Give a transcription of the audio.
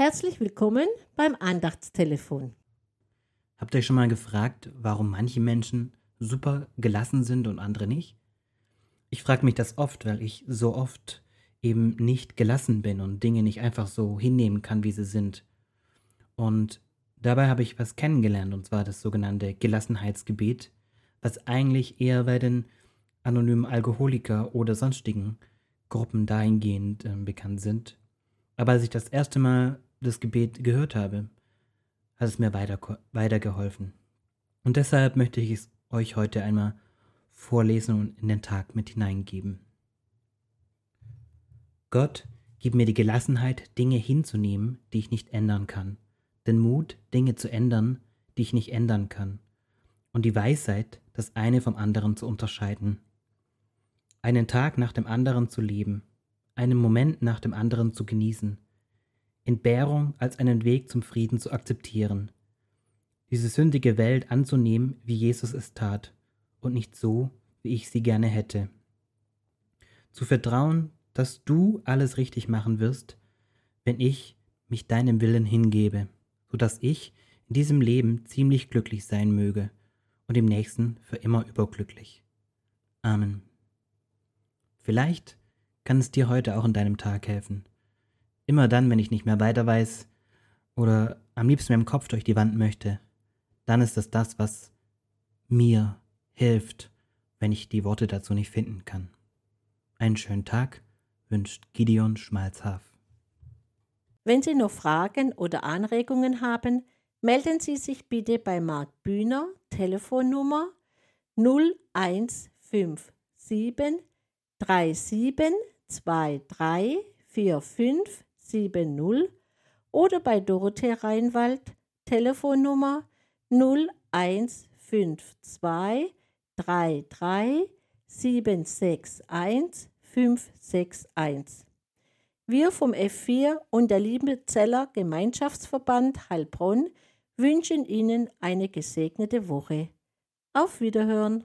Herzlich willkommen beim Andachtstelefon. Habt ihr euch schon mal gefragt, warum manche Menschen super gelassen sind und andere nicht? Ich frage mich das oft, weil ich so oft eben nicht gelassen bin und Dinge nicht einfach so hinnehmen kann, wie sie sind. Und dabei habe ich was kennengelernt, und zwar das sogenannte Gelassenheitsgebet, was eigentlich eher bei den anonymen Alkoholiker oder sonstigen Gruppen dahingehend äh, bekannt sind. Aber als ich das erste Mal das Gebet gehört habe, hat es mir weiter, weitergeholfen. Und deshalb möchte ich es euch heute einmal vorlesen und in den Tag mit hineingeben. Gott, gib mir die Gelassenheit, Dinge hinzunehmen, die ich nicht ändern kann, den Mut, Dinge zu ändern, die ich nicht ändern kann, und die Weisheit, das eine vom anderen zu unterscheiden. Einen Tag nach dem anderen zu leben, einen Moment nach dem anderen zu genießen, Entbehrung als einen Weg zum Frieden zu akzeptieren, diese sündige Welt anzunehmen, wie Jesus es tat, und nicht so, wie ich sie gerne hätte. Zu vertrauen, dass du alles richtig machen wirst, wenn ich mich deinem Willen hingebe, so dass ich in diesem Leben ziemlich glücklich sein möge und im nächsten für immer überglücklich. Amen. Vielleicht kann es dir heute auch in deinem Tag helfen, Immer dann, wenn ich nicht mehr weiter weiß oder am liebsten mit dem Kopf durch die Wand möchte, dann ist es das, was mir hilft, wenn ich die Worte dazu nicht finden kann. Einen schönen Tag wünscht Gideon Schmalzhaf. Wenn Sie noch Fragen oder Anregungen haben, melden Sie sich bitte bei Marc Bühner, Telefonnummer 0157 3723 45 70 oder bei Dorothee Reinwald Telefonnummer 0152 33 761 561. Wir vom F4 und der Liebenzeller Gemeinschaftsverband Heilbronn wünschen Ihnen eine gesegnete Woche. Auf Wiederhören!